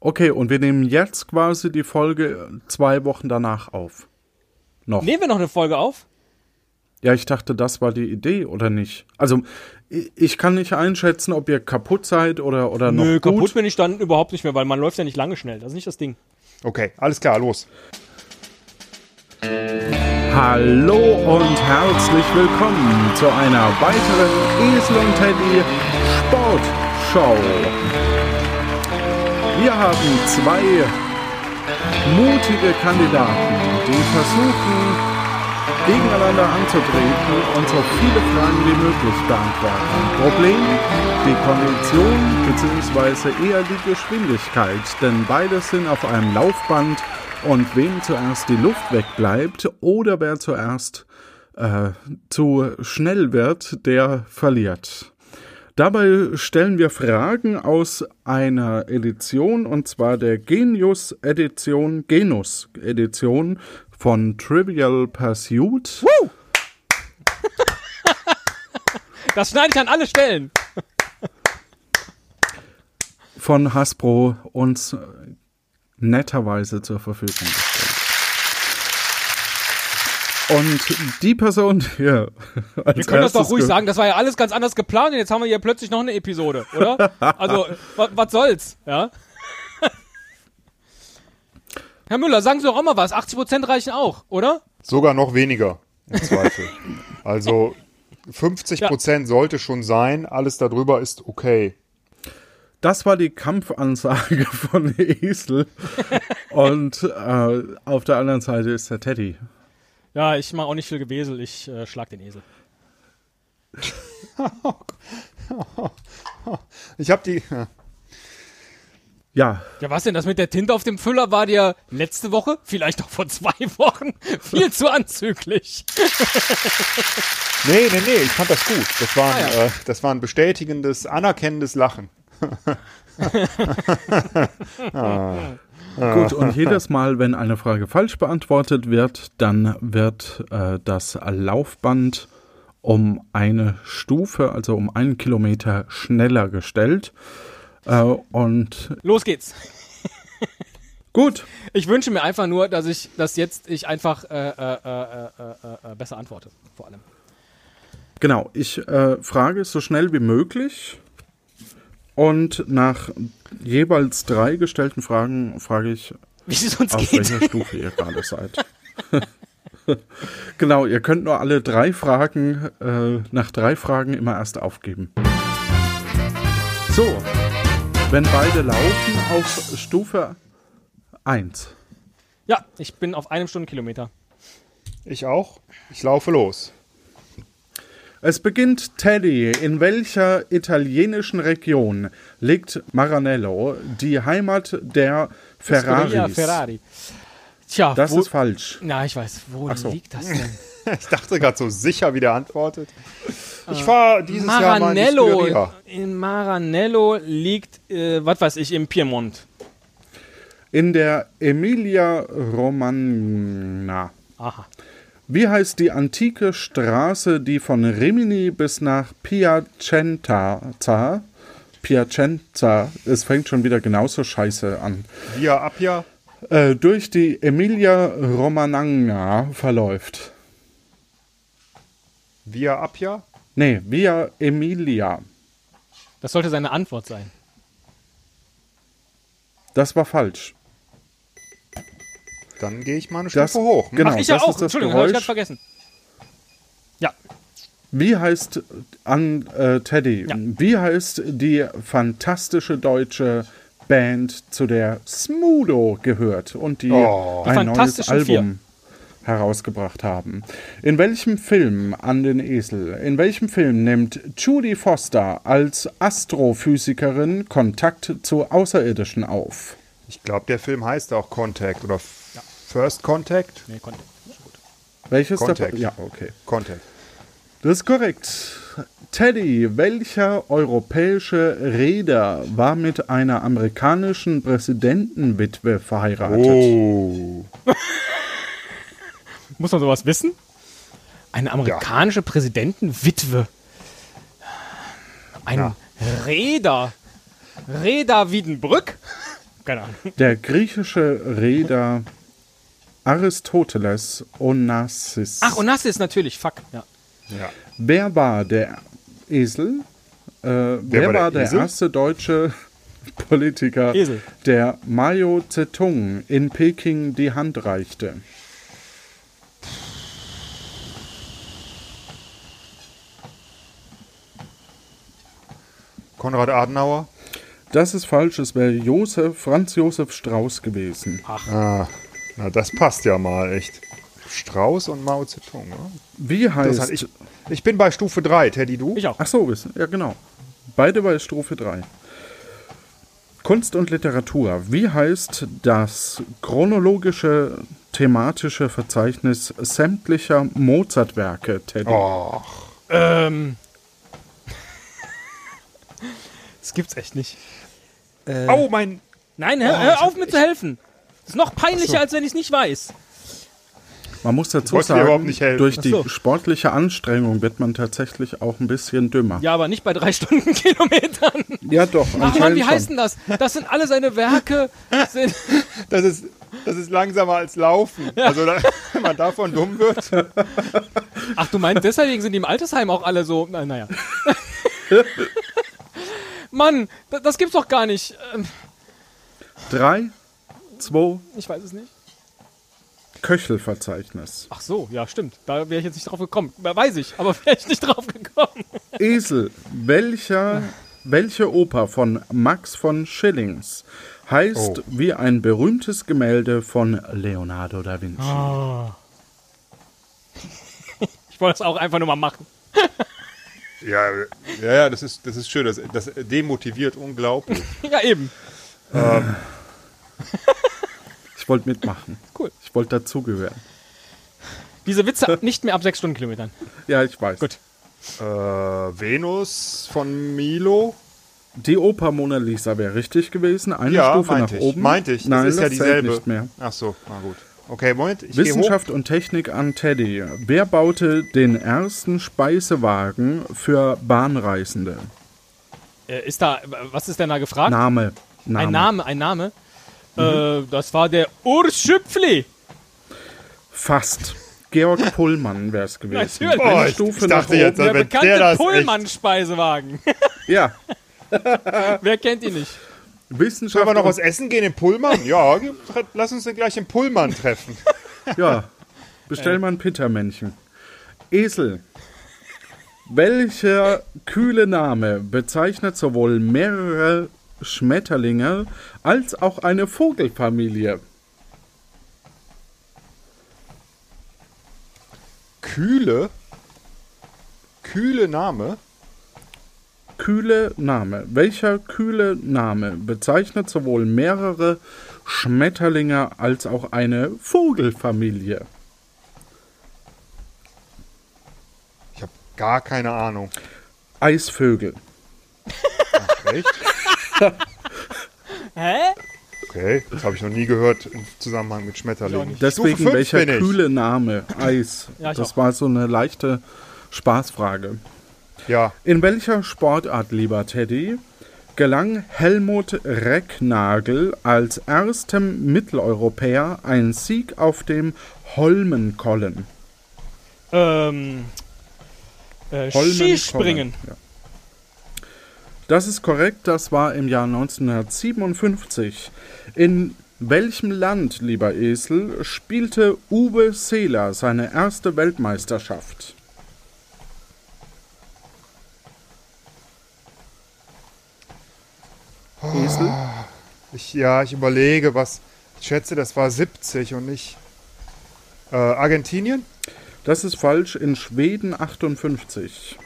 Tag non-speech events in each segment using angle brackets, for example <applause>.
Okay, und wir nehmen jetzt quasi die Folge zwei Wochen danach auf. Noch. Nehmen wir noch eine Folge auf? Ja, ich dachte, das war die Idee, oder nicht? Also, ich- kann nicht einschätzen, ob ihr kaputt seid oder, oder noch Nö, gut. kaputt bin ich dann überhaupt nicht mehr, weil man läuft ja nicht lange schnell. Das ist nicht das Ding. Okay, alles klar, los. Hallo und herzlich willkommen zu einer weiteren Esel und Teddy Sportshow. Wir haben zwei mutige Kandidaten, die versuchen, gegeneinander anzutreten und so viele Fragen wie möglich beantworten. Problem, die Kondition bzw. eher die Geschwindigkeit, denn beide sind auf einem Laufband und wem zuerst die Luft wegbleibt oder wer zuerst äh, zu schnell wird, der verliert. Dabei stellen wir Fragen aus einer Edition, und zwar der Genius Edition, Genus Edition von Trivial Pursuit. <laughs> Das schneide ich an alle Stellen. von Hasbro uns netterweise zur Verfügung. Und die Person <laughs> hier. Als Wir können das doch ruhig ge- sagen, das war ja alles ganz anders geplant und jetzt haben wir hier plötzlich noch eine Episode, oder? <laughs> Also, wa- was soll's, ja? <laughs> Herr Müller, sagen Sie doch auch mal was. 80% reichen auch, oder? Sogar noch weniger, im Zweifel. also 50 Prozent sollte schon sein, alles darüber ist okay. Das war die Kampfansage von Esel. Und äh, auf der anderen Seite ist der Teddy. Ja, ich mache auch nicht viel Gewesel, ich äh, schlag den Esel. <laughs> Ich habe die. Ja, Ja, was denn? Das mit der Tinte auf dem Füller war dir letzte Woche, vielleicht auch vor zwei Wochen, <laughs> viel zu anzüglich. <laughs> Nee, nee, nee, ich fand das gut. Das war ein, Ah, ja. äh, das war ein bestätigendes, anerkennendes Lachen. Gut. Und jedes Mal, wenn eine Frage falsch beantwortet wird, dann wird äh, das Laufband um eine Stufe, also um einen Kilometer schneller gestellt. Äh, und Los geht's. <laughs> gut, Ich wünsche mir einfach nur, dass ich, dass jetzt ich einfach äh, äh, äh, äh, äh, besser antworte, vor allem. Genau, ich äh, frage so schnell wie möglich und nach jeweils drei gestellten Fragen frage ich, Wie es uns auf geht. welcher Stufe ihr gerade seid. <laughs> genau, ihr könnt nur alle drei Fragen, äh, nach drei Fragen immer erst aufgeben. So, wenn beide laufen auf Stufe 1. Ja, ich bin auf einem Stundenkilometer. Ich auch. Ich laufe los. Es beginnt Teddy. In welcher italienischen Region liegt Maranello, die Heimat der Scuderia Ferraris? Ferrari. Tja, Das wo, ist falsch. Na, ich weiß, wo so. liegt das denn? <laughs> Ich dachte gerade so sicher, wie der antwortet. Ich fahre dieses Jahr mal in Maranello. In Maranello liegt, äh, was weiß ich, im Piemont. In der Emilia Romagna. Aha. Wie heißt die antike Straße, die von Rimini bis nach Piacenza, Piacenza, es fängt schon wieder genauso scheiße an, Via Appia. äh, durch die Emilia Romagna verläuft? Via Appia. Nee, Via Emilia. Das sollte seine Antwort sein. Das war falsch. Dann gehe ich mal eine Das, Stufe hoch. Genau, Ach, ich ja das auch. ist das Entschuldigung, habe ich ganz Geräusch. vergessen. Ja, Wie heißt an äh, Teddy? Ja. Wie heißt die fantastische deutsche Band, zu der Smudo gehört und die Oh. Ein neues Album herausgebracht haben? In welchem Film an den Esel? In welchem Film nimmt Judy Foster als Astrophysikerin Kontakt zu Außerirdischen auf? Ich glaube, der Film heißt auch Contact oder First Contact. nee, konnte. Welches Contact. Ja, okay. Contact. Das ist korrekt. Teddy, welcher europäische Reeder war mit einer amerikanischen Präsidentenwitwe verheiratet? Oh. <laughs> Muss man sowas wissen? Eine amerikanische Präsidentenwitwe. Ein Ja. Räder. Räder Wiedenbrück? keine Ahnung. Der griechische Reeder Aristoteles Onassis. Ach, Onassis natürlich, fuck. Ja. Ja. Wer war der Esel? Äh, wer, war war der der, Esel? erste deutsche <laughs> Politiker, Esel. der Mao Zedong in Peking die Hand reichte? Konrad Adenauer. Das ist falsch, es wäre Josef, Franz Josef Strauß gewesen. Ah, na, das passt ja mal echt. Strauß und Mao Zedong. Ne? Wie Das heißt. ich, ich bin bei Stufe 3, Teddy, du? Ich auch. Ach so, ist- ja genau. Beide bei Strophe 3. Kunst und Literatur. Wie heißt das chronologische thematische Verzeichnis sämtlicher Mozart-Werke, Teddy? Oh, Ähm. <laughs> Das gibt's echt nicht. oh mein. Nein, hör, Oh, hör auf mir zu helfen. Das ist noch peinlicher, so. als wenn ich es nicht weiß. Man muss dazu sagen, durch die so. sportliche Anstrengung wird man tatsächlich auch ein bisschen dümmer. Ja, aber nicht bei drei <laughs> Stundenkilometern. Ja, doch. Ach Mann, wie schon. heißt denn das? Das sind alle seine Werke. Sind, <laughs> Das ist, das ist langsamer als Laufen. Also, da, <laughs> wenn man davon dumm wird. ach, du meinst, deswegen sind die im Altersheim auch alle so. Na, naja. Mann, das, das gibt's doch gar nicht. Ähm, Drei, zwei, ich weiß es nicht. Köchelverzeichnis. Ach so, ja, stimmt. Da wäre ich jetzt nicht drauf gekommen. Weiß ich, aber <laughs> wäre ich nicht drauf gekommen. Esel, welcher, welche Oper von Max von Schillings heißt Oh. wie ein berühmtes Gemälde von Leonardo da Vinci? <laughs> Ich wollte es auch einfach nur mal machen. <laughs> Ja, ja, ja das, ist, das ist schön. Das, das demotiviert unglaublich. Ja, eben. Ich wollte mitmachen. Cool. Ich wollte dazugehören. Diese Witze nicht mehr ab sechs Stundenkilometern. Ja, ich weiß. Gut. Äh, Venus von Milo. Die Oper Mona Lisa wäre richtig gewesen. Eine Ja, Stufe nach ich. oben. Meinte ich. Das Nein, ist ja zählt dieselbe. nicht mehr. Ach so, na gut. Okay, Moment. Ich geh hoch. Wissenschaft und Technik an Teddy. Wer baute den ersten Speisewagen für Bahnreisende? Äh, ist da, was ist denn da gefragt? Name. Name. Ein Name, ein Name. Äh, das war der Urs Schüpfli. Fast. Georg <laughs> Pullmann wäre es gewesen. Natürlich. Eine ich, Stufe ich dachte nach jetzt, Der bekannte der echt, Pullmann-Speisewagen. <laughs> Ja. <laughs> Wer kennt ihn nicht? Wissenschaft. Sollen wir noch was essen gehen im Pullman? Ja, lass uns dann gleich im Pullman treffen. Ja. Bestell mal ein Pittermännchen. Esel. Welcher kühle Name bezeichnet sowohl mehrere Schmetterlinge als auch eine Vogelfamilie? Kühle? Kühle Name? Kühle Name. Welcher kühle Name bezeichnet sowohl mehrere Schmetterlinge als auch eine Vogelfamilie? Ich habe gar keine Ahnung. Eisvögel. Echt? <laughs> Hä? Okay, das habe ich noch nie gehört im Zusammenhang mit Schmetterlingen. Deswegen welcher kühle Name? Eis. Ja, das auch. war so eine leichte Spaßfrage. Ja, In welcher Sportart, lieber Teddy, gelang Helmut Recknagel als erstem Mitteleuropäer ein Sieg auf dem Holmenkollen? Ähm, äh, Holmenkollen, Skispringen. Ja. Das ist korrekt, das war im Jahr 1957. In welchem Land, lieber Esel, spielte Uwe Seeler seine erste Weltmeisterschaft? Esel? ich, ja, ich überlege, was. Ich schätze, das war 70 und nicht. Äh, Argentinien? Das ist falsch, in Schweden 58.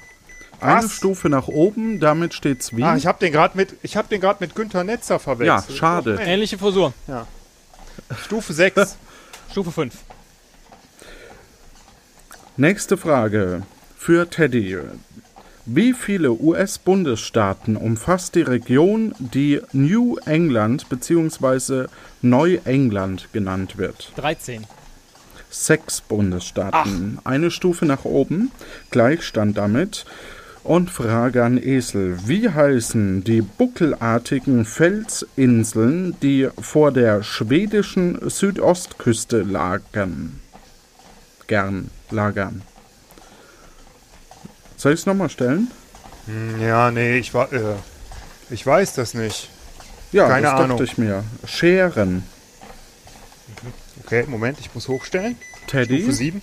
Eine Was? Stufe nach oben, damit steht's wie? Ah, ich habe den gerade mit, ich hab den grad mit Günther Netzer ja, verwechselt. schade. Mensch. Ähnliche Frisur. Stufe 6. <laughs> Stufe 5. Nächste Frage für Teddy. Wie viele US-Bundesstaaten umfasst die Region, die New England bzw. Neuengland genannt wird? 13. Sechs Bundesstaaten. Eine Stufe nach oben. Gleichstand damit. Und Frage an Esel. Wie heißen die buckelartigen Felsinseln, die vor der schwedischen Südostküste lagern? Gern lagern. Soll ich es nochmal stellen? Hm, Ja, nee, ich, wa äh, ich weiß das nicht. Ja, Keine das Ahnung. dachte ich mir. Scheren. Okay, Moment, ich muss hochstellen. Teddy. Stufe 7.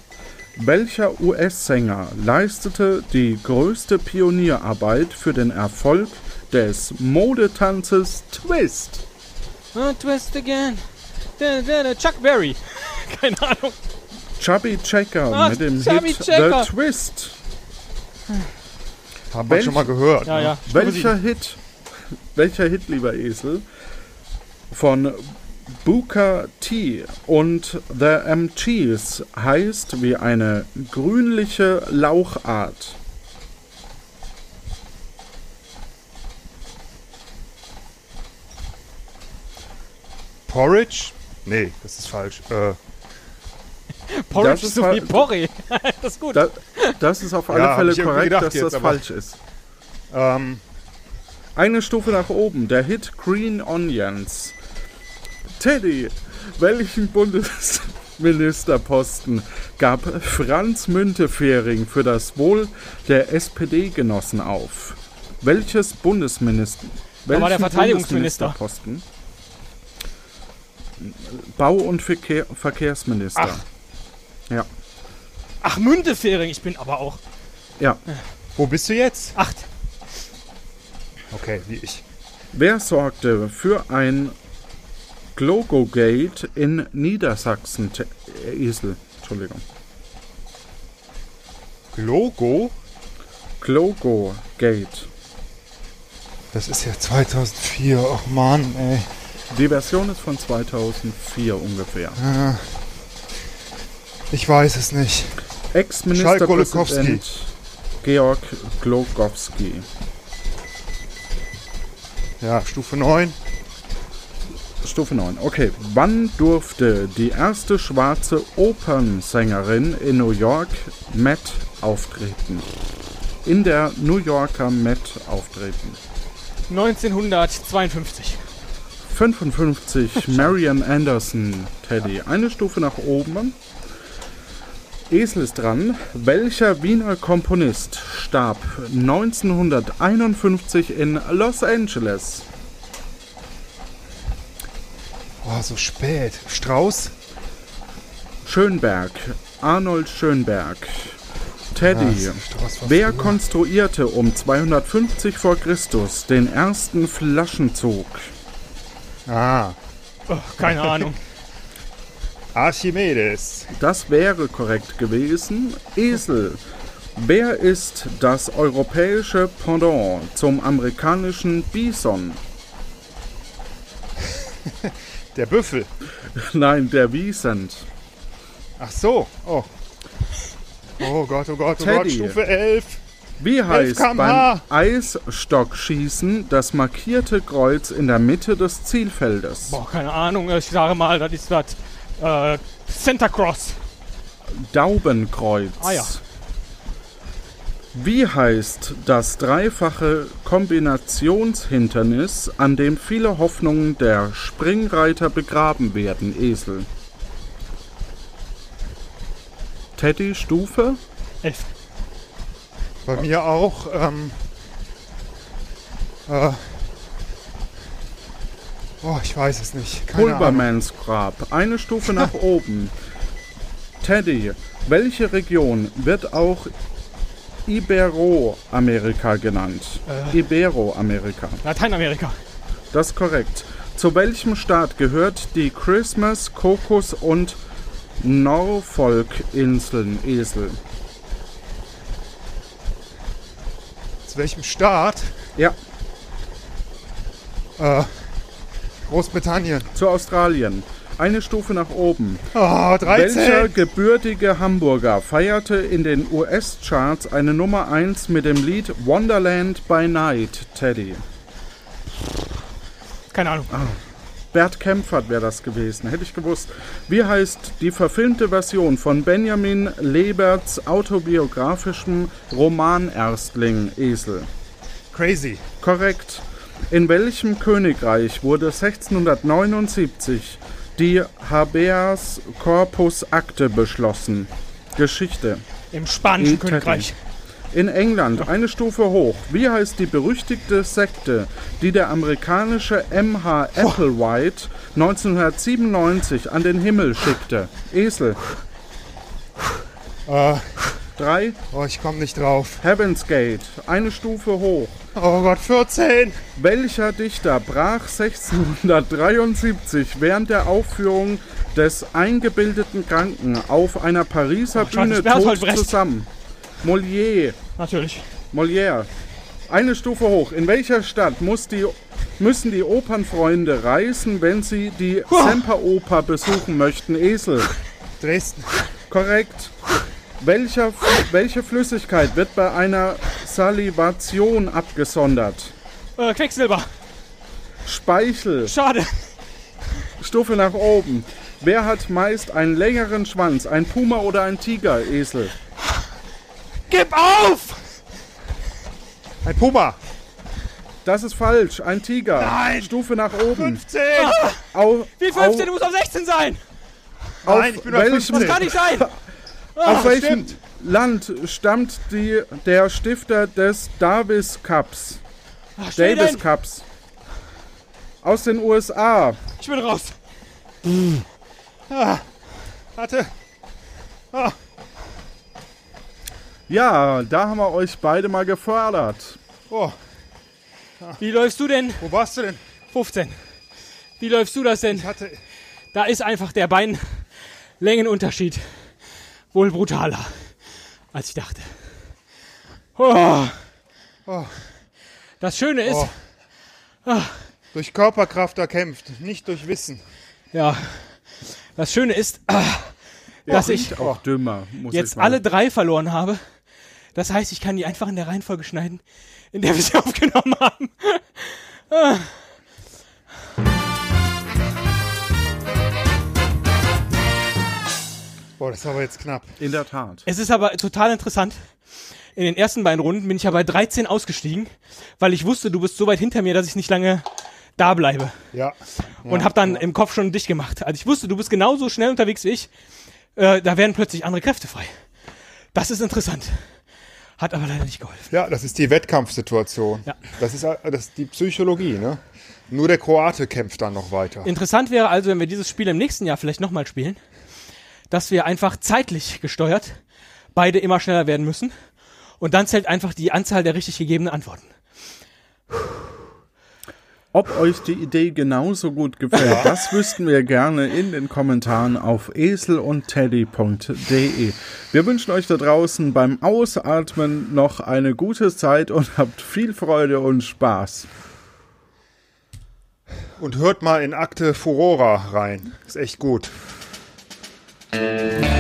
Welcher US-Sänger leistete die größte Pionierarbeit für den Erfolg des Modetanzes Twist? Ah, twist again. Da, da, da, Chuck Berry. <laughs> Keine Ahnung. Chubby Checker Ach, mit dem Chubby Hit Checker. The Twist. Haben wir schon mal gehört. Ja, ne? ja. Welcher. Hit, welcher Hit, lieber Esel, von Booker T und The MGs heißt wie eine grünliche Lauchart? Porridge? Nee, das ist falsch. Äh, <laughs> Porridge Das ist so wie Porree. <laughs> das ist gut. Da, das ist auf alle Ja, Fälle korrekt, dass jetzt, das falsch ist. ähm, Eine Stufe nach oben, der Hit Green Onions. Teddy, welchen Bundesministerposten gab Franz Müntefering für das Wohl der SPD-Genossen auf? Welches Bundesminister? war der welchen Verteidigungsminister. Bundesministerposten? Bau- und Verkehr, Verkehrsminister. Ach. Ja, Ach, Müntefering. Ich bin aber auch ja. wo bist du jetzt? acht. Okay, wie ich. Wer sorgte für ein Glogogate in Niedersachsen? Äh, Esel, Entschuldigung. Logo? Glogogate. Das ist ja 2004. Och Mann, ey. Die Version ist von 2004 ungefähr. Ich weiß es nicht. Ex-Ministerpräsident Georg Glogowski. Ja, Stufe 9. Stufe 9. Okay. Wann durfte die erste schwarze Opernsängerin in New York Met auftreten? In der New Yorker Met auftreten. 1952. 55 <laughs> Marian Anderson, Teddy. Eine Stufe nach oben. Esel ist dran. Welcher Wiener Komponist starb 1951 in Los Angeles? Oh, so spät. Strauß? Schönberg. Arnold Schönberg. Teddy. Ah, war Wer früher. konstruierte um 250 vor Christus den ersten Flaschenzug? Ah, Oh, keine Ahnung. <laughs> Archimedes. Das wäre korrekt gewesen. Esel. Wer ist das europäische Pendant zum amerikanischen Bison? <laughs> Der Büffel. Nein, der Wiesent. Ach so. Oh. Oh Gott, oh Gott, oh Gott. Teddy. Stufe 11. Wie heißt beim. Eisstockschießen das markierte Kreuz in der Mitte des Zielfeldes? Boah, keine Ahnung. Ich sage mal, das ist das äh, Santa Cross. Daubenkreuz. Ah ja. Wie heißt das dreifache Kombinationshindernis, an dem viele Hoffnungen der Springreiter begraben werden, Esel? Teddy Stufe? Elf. Bei mir auch. Ähm, äh, oh, ich weiß es nicht. Keine Ahnung. Pulvermans Grab. Eine Stufe nach <laughs> oben. Teddy, welche Region wird auch Iberoamerika genannt? Iberoamerika. Lateinamerika. Das ist korrekt. Zu welchem Staat gehört die Christmas, Kokos und Norfolk-Inseln, Esel? Zu welchem Staat? Ja, Äh, Großbritannien. zu Australien. Eine Stufe nach oben. Oh, 13. Welcher gebürtige Hamburger feierte in den US-Charts eine Nummer 1 mit dem Lied Wonderland by Night, Teddy? Keine Ahnung. Bert Kempfert wäre das gewesen, hätte ich gewusst. Wie heißt die verfilmte Version von Benjamin Leberts autobiografischem Roman Erstling Esel? Crazy. Korrekt. In welchem Königreich wurde 1679 die Habeas Corpus Akte beschlossen? Geschichte. Im spanischen In Königreich. In England eine Stufe hoch. Wie heißt die berüchtigte Sekte, die der amerikanische M.H. Applewhite 1997 an den Himmel schickte? Esel. Äh, Drei. oh, ich komme nicht drauf. Heaven's Gate. Eine Stufe hoch. Oh Gott, 14. Welcher Dichter brach 1673 während der Aufführung des eingebildeten Kranken auf einer Pariser schade, Bühne tot zusammen? Molière. Natürlich. Molière. Eine Stufe hoch. In welcher Stadt muss die, müssen die Opernfreunde reisen, wenn sie die Semperoper besuchen möchten? Esel. Dresden. Korrekt. Welcher, welche Flüssigkeit wird bei einer Salivation abgesondert? Äh, Quecksilber. Speichel. Schade. Stufe nach oben. Wer hat meist einen längeren Schwanz? Ein Puma oder ein Tiger? Esel. Gib auf! Ein Puma. Das ist falsch. Ein Tiger. Nein. Stufe nach oben. 15. Au, Wie 15? Du musst auf 16 sein! auf, Nein, ich bin bei welchem, 15. Das kann nicht sein! <laughs> auf welchem stimmt. Land stammt die, der Stifter des Davis Cups? Ach, Davis denn. Cups. Aus den USA. Ich bin raus. Warte. Ja, da haben wir euch beide mal gefördert. Oh, Wie läufst du denn? wo warst du denn? 15. Wie läufst du das denn? Ich hatte. Da ist einfach der Beinlängenunterschied wohl brutaler, als ich dachte. Oh. Oh. Das Schöne ist, Oh. Durch Körperkraft erkämpft, nicht durch Wissen. ja, das Schöne ist, ah, dass ich dümmer, muss jetzt alle drei verloren habe. Das heißt, ich kann die einfach in der Reihenfolge schneiden, in der wir sie <laughs> aufgenommen haben. Boah, das war aber jetzt knapp. In der Tat. Es ist aber total interessant. In den ersten beiden Runden bin ich ja bei 13 ausgestiegen, weil ich wusste, du bist so weit hinter mir, dass ich nicht lange da bleibe. Ja. und habe dann im Kopf schon dicht gemacht. Also ich wusste, du bist genauso schnell unterwegs wie ich. Äh, da werden plötzlich andere Kräfte frei. Das ist interessant. Hat aber leider nicht geholfen. Ja, das ist die Wettkampfsituation. Ja. Das, ist, das ist die Psychologie, ne? Nur der Kroate kämpft dann noch weiter. Interessant wäre also, wenn wir dieses Spiel im nächsten Jahr vielleicht nochmal spielen, dass wir einfach zeitlich gesteuert beide immer schneller werden müssen. Und dann zählt einfach die Anzahl der richtig gegebenen Antworten. Ob euch die Idee genauso gut gefällt, das wüssten wir gerne in den Kommentaren auf eselundteddy.de. Wir wünschen euch da draußen beim Ausatmen noch eine gute Zeit und habt viel Freude und Spaß. Und hört mal in Akte Furora rein. Ist echt gut. Música